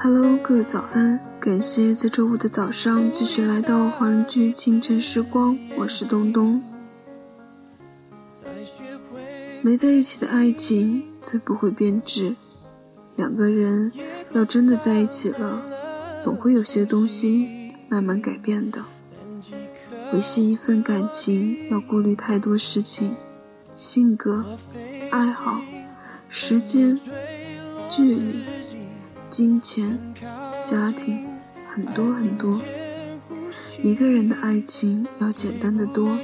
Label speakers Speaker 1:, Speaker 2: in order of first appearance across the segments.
Speaker 1: Hello，各位早安！感谢在周五的早上继续来到华人剧清晨时光，我是东东。没在一起的爱情最不会变质，两个人要真的在一起了，总会有些东西慢慢改变的。维系一份感情要顾虑太多事情，性格、爱好、时间、距离。金钱、家庭，很多很多。一个人的爱情要简单的多，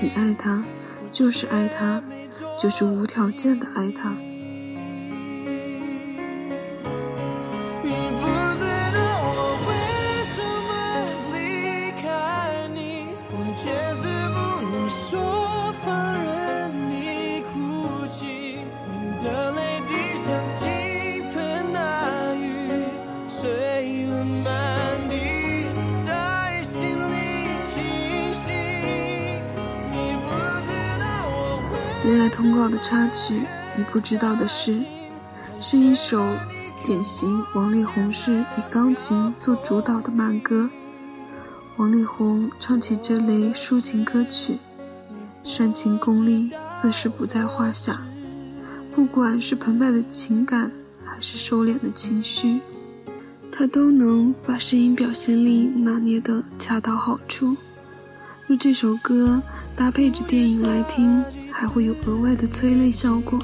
Speaker 1: 你爱他，就是爱他，就是无条件的爱他。恋爱通告的插曲，你不知道的是，是一首典型王力宏式以钢琴做主导的慢歌。王力宏唱起这类抒情歌曲，煽情功力自是不在话下。不管是澎湃的情感，还是收敛的情绪，他都能把声音表现力拿捏得恰到好处。若这首歌搭配着电影来听。还会有额外的催泪效果。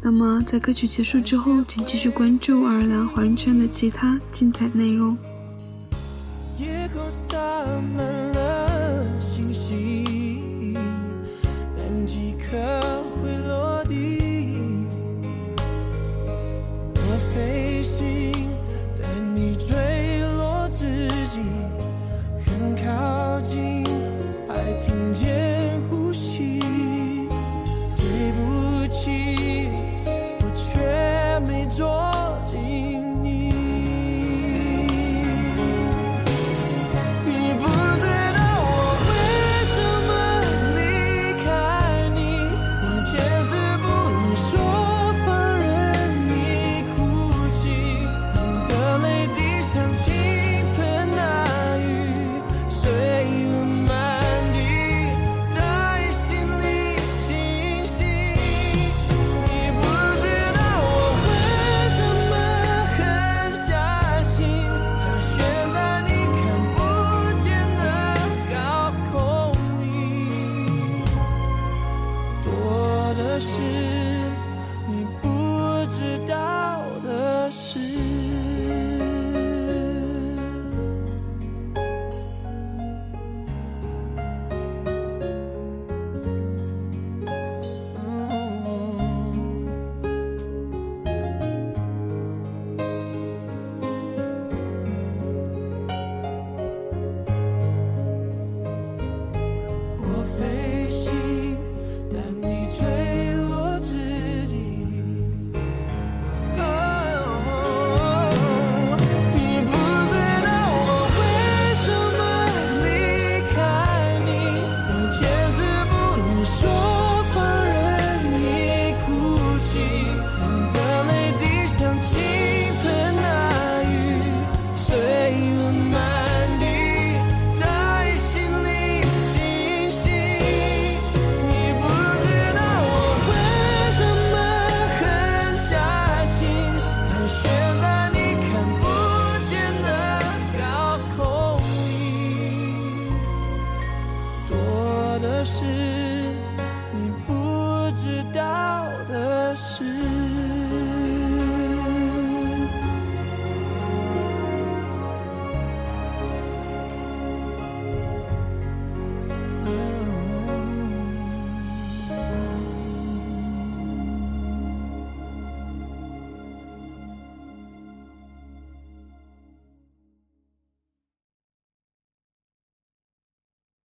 Speaker 1: 那么，在歌曲结束之后，请继续关注爱尔兰华人圈的其他精彩内容。
Speaker 2: 夜空